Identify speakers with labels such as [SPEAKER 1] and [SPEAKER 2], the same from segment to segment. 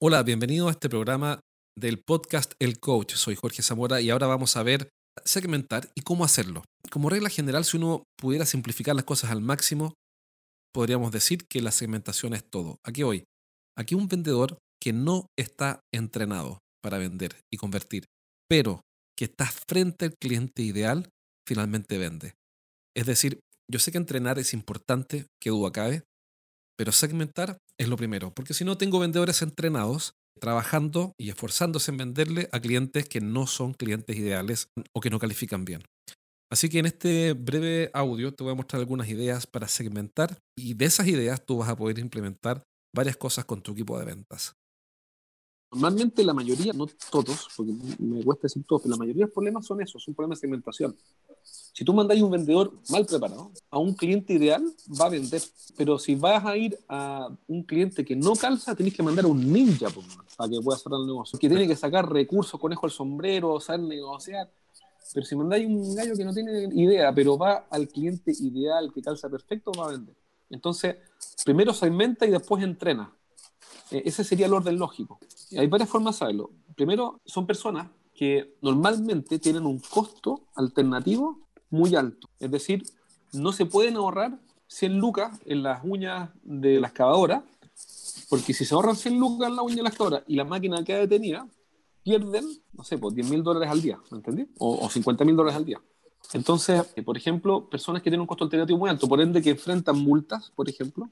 [SPEAKER 1] Hola, bienvenido a este programa del podcast El Coach. Soy Jorge Zamora y ahora vamos a ver segmentar y cómo hacerlo. Como regla general, si uno pudiera simplificar las cosas al máximo, podríamos decir que la segmentación es todo. Aquí hoy, aquí un vendedor que no está entrenado para vender y convertir, pero que está frente al cliente ideal, finalmente vende. Es decir, yo sé que entrenar es importante, que duda cabe, pero segmentar es lo primero, porque si no tengo vendedores entrenados trabajando y esforzándose en venderle a clientes que no son clientes ideales o que no califican bien. Así que en este breve audio te voy a mostrar algunas ideas para segmentar y de esas ideas tú vas a poder implementar varias cosas con tu equipo de ventas.
[SPEAKER 2] Normalmente la mayoría, no todos, porque me cuesta decir todos, pero la mayoría de los problemas son esos, son problemas de segmentación. Si tú mandáis un vendedor mal preparado a un cliente ideal, va a vender. Pero si vas a ir a un cliente que no calza, tenés que mandar a un ninja para que pueda hacer el negocio. Que tiene que sacar recursos, conejo al sombrero, saber negociar. Pero si mandáis un gallo que no tiene idea, pero va al cliente ideal, que calza perfecto, va a vender. Entonces, primero segmenta y después entrena. E, ese sería el orden lógico. Hay varias formas de saberlo. Primero, son personas que normalmente tienen un costo alternativo muy alto. Es decir, no se pueden ahorrar 100 lucas en las uñas de la excavadora, porque si se ahorran 100 lucas en la uña de la excavadora y la máquina queda detenida, pierden, no sé, pues 10 mil dólares al día, ¿me entendí? O, o 50 mil dólares al día. Entonces, eh, por ejemplo, personas que tienen un costo alternativo muy alto, por ende que enfrentan multas, por ejemplo,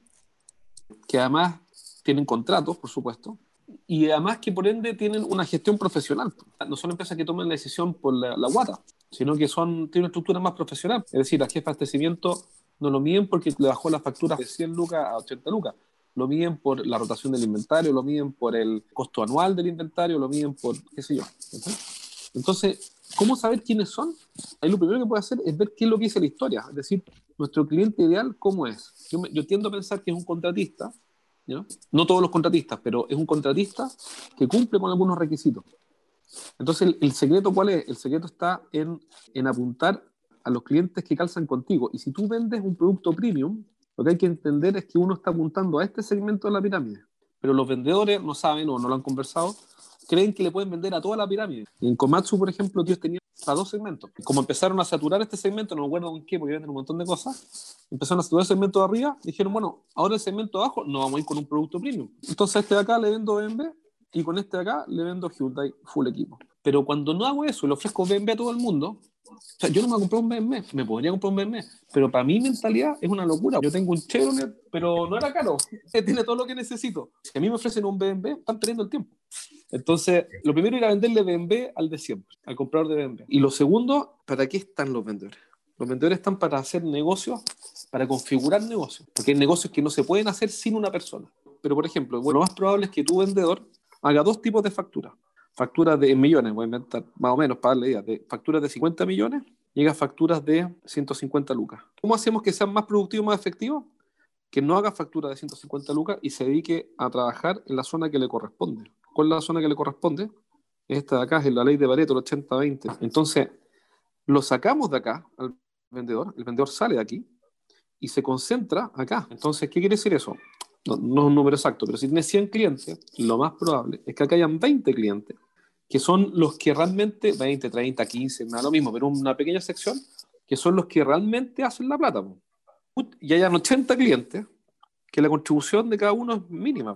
[SPEAKER 2] que además tienen contratos, por supuesto, y además que por ende tienen una gestión profesional. No son empresas que tomen la decisión por la, la guata, sino que son, tienen una estructura más profesional. Es decir, la jefa de abastecimiento no lo miden porque le bajó la factura de 100 lucas a 80 lucas. Lo miden por la rotación del inventario, lo miden por el costo anual del inventario, lo miden por qué sé yo. Entonces, ¿cómo saber quiénes son? Ahí lo primero que puede hacer es ver qué es lo que dice la historia. Es decir, nuestro cliente ideal, ¿cómo es? Yo, yo tiendo a pensar que es un contratista, ¿no? todos los contratistas, pero es un contratista que cumple con algunos requisitos. Entonces, el, secreto, ¿cuál es? El secreto está en, apuntar a los clientes que calzan contigo. Y si tú vendes un producto premium, lo que hay que entender es que uno está apuntando a este segmento de la pirámide. Pero los vendedores no saben o no lo han conversado, creen que le pueden vender a toda la pirámide. En Komatsu, por ejemplo, ellos tenían para dos segmentos. Como empezaron a saturar este segmento, no me acuerdo en qué, porque venden un montón de cosas, empezaron a saturar el segmento de arriba, dijeron, bueno, ahora el segmento de abajo no vamos a ir con un producto premium. Entonces a este de acá le vendo BMW y con este de acá le vendo Hyundai full equipo. Pero cuando no hago eso y le ofrezco BMW a todo el mundo, o sea, yo no me voy a comprar un BMW, me podría comprar un BMW, pero para mi mentalidad es una locura. Yo tengo un Chevrolet, pero no era caro, tiene todo lo que necesito. Si a mí me ofrecen un BMW, están perdiendo el tiempo. Entonces, lo primero era venderle BMW al de siempre, al comprador de BMW. Y lo segundo, ¿para qué están los vendedores? Los vendedores están para hacer negocios, para configurar negocios, porque hay negocios que no se pueden hacer sin una persona. Pero, por ejemplo, bueno, lo más probable es que tu vendedor haga dos tipos de facturas. Facturas de millones, voy a inventar más o menos para darle idea, de facturas de 50 millones, llega a facturas de 150 lucas. ¿Cómo hacemos que sean más productivos, más efectivos? Que no haga factura de 150 lucas y se dedique a trabajar en la zona que le corresponde. ¿Cuál es la zona que le corresponde? Esta de acá es la ley de Pareto, el 80-20. Entonces, lo sacamos de acá al vendedor, el vendedor sale de aquí y se concentra acá. Entonces, ¿qué quiere decir eso? No, es un número exacto, pero si tiene 100 clientes, lo más probable es que acá hayan 20 clientes, que son los que realmente, 20, 30, 15, nada lo mismo, pero una pequeña sección, que son los que realmente hacen la plata. Y hayan 80 clientes, que la contribución de cada uno es mínima.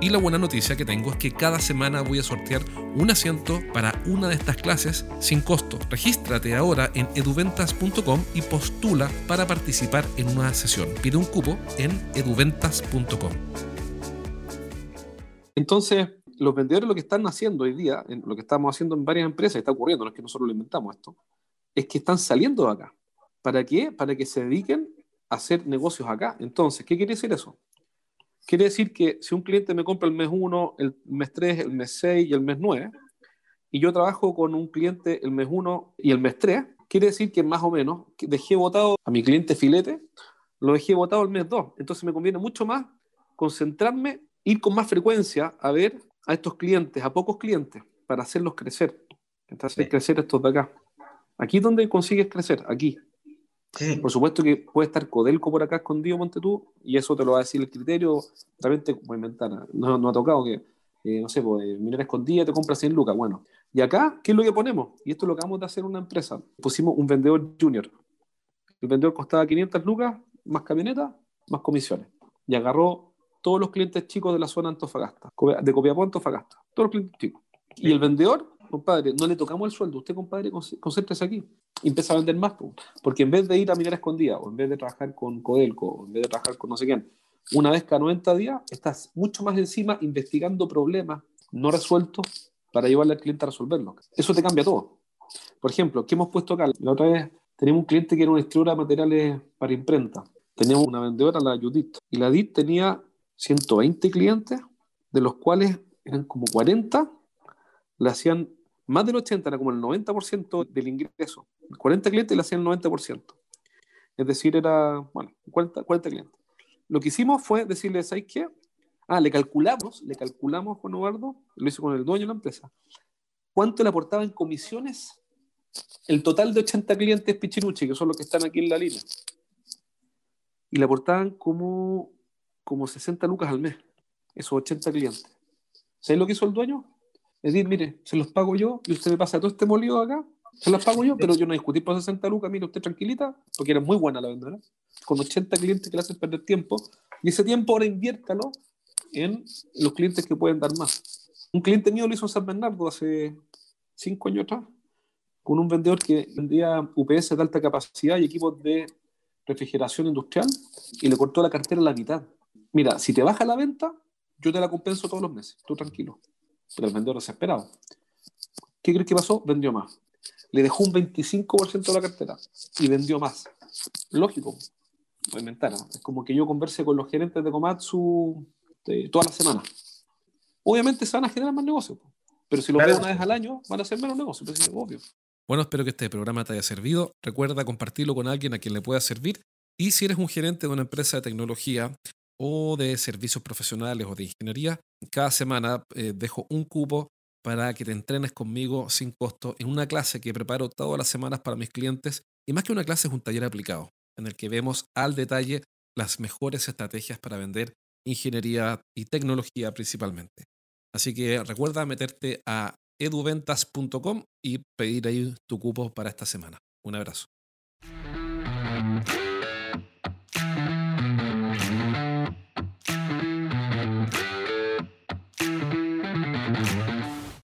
[SPEAKER 1] Y la buena noticia que tengo es que cada semana voy a sortear un asiento para una de estas clases sin costo. Regístrate ahora en eduventas.com y postula para participar en una sesión. Pide un cupo en eduventas.com.
[SPEAKER 2] Entonces, los vendedores lo que están haciendo hoy día, lo que estamos haciendo en varias empresas, está ocurriendo, no es que nosotros lo inventamos esto, es que están saliendo de acá. ¿Para qué? Para que se dediquen a hacer negocios acá. Entonces, ¿qué quiere decir eso? Quiere decir que si un cliente me compra el mes 1, el mes 3, el mes 6 y el mes 9, y yo trabajo con un cliente el mes 1 y el mes 3, quiere decir que más o menos dejé votado a mi cliente filete, lo dejé votado el mes 2. Entonces me conviene mucho más concentrarme, ir con más frecuencia a ver a estos clientes, a pocos clientes, para hacerlos crecer. Hacer crecer estos de acá. Aquí es donde consigues crecer, aquí. Por supuesto que puede estar Codelco por acá escondido, ponte tú, y eso te lo va a decir el criterio. Realmente, voy a inventar, no, no ha tocado que, eh, no sé, pues, eh, minera escondida te compra 100 lucas. Bueno, y acá, ¿qué es lo que ponemos? Y esto lo acabamos de hacer una empresa. Pusimos un vendedor junior. El vendedor costaba 500 lucas, más camioneta, más comisiones. Y agarró todos los clientes chicos de la zona Antofagasta, de Copiapó Antofagasta, todos los clientes chicos. Y el vendedor, compadre, no le tocamos el sueldo, usted, compadre, concéntrese aquí. Empieza a vender más, porque en vez de ir a minera escondida, o en vez de trabajar con Codelco, o en vez de trabajar con no sé quién, una vez cada 90 días, estás mucho más encima investigando problemas no resueltos para llevarle al cliente a resolverlo. Eso te cambia todo. Por ejemplo, ¿qué hemos puesto acá? La otra vez teníamos un cliente que era una distribuidora de materiales para imprenta. Teníamos una vendedora, la Judith, y la Judith tenía 120 clientes, de los cuales eran como 40, le hacían más del 80, era como el 90% del ingreso. 40 clientes le hacían el 90%. Es decir, era, bueno, 40, 40 clientes. Lo que hicimos fue decirle, ¿sabes qué? Ah, le calculamos, le calculamos con Eduardo, lo hizo con el dueño de la empresa, cuánto le aportaba en comisiones el total de 80 clientes Pichiruchi, que son los que están aquí en la línea. Y le aportaban como, como 60 lucas al mes, esos 80 clientes. ¿Sabes lo que hizo el dueño? Es decir, mire, se los pago yo y usted me pasa todo este molido acá, se los pago yo, pero yo no discutí por 60 lucas, mire usted tranquilita, porque era muy buena la vendedora, con 80 clientes que le hacen perder tiempo, y ese tiempo ahora inviértalo en los clientes que pueden dar más. Un cliente mío lo hizo en San Bernardo hace cinco años atrás, con un vendedor que vendía UPS de alta capacidad y equipos de refrigeración industrial y le cortó la cartera a la mitad. Mira, si te baja la venta, yo te la compenso todos los meses, tú tranquilo. Pero el vendedor desesperado. ¿Qué crees que pasó? Vendió más. Le dejó un 25% de la cartera y vendió más. Lógico, lo inventaron. Es como que yo converse con los gerentes de Komatsu este, todas las semanas. Obviamente se van a generar más negocios, pero si lo veo una vez al año, van a ser menos negocios, es obvio.
[SPEAKER 1] Bueno, espero que este programa te haya servido. Recuerda compartirlo con alguien a quien le pueda servir. Y si eres un gerente de una empresa de tecnología o de servicios profesionales o de ingeniería, cada semana eh, dejo un cupo para que te entrenes conmigo sin costo en una clase que preparo todas las semanas para mis clientes. Y más que una clase es un taller aplicado, en el que vemos al detalle las mejores estrategias para vender ingeniería y tecnología principalmente. Así que recuerda meterte a eduventas.com y pedir ahí tu cupo para esta semana. Un abrazo.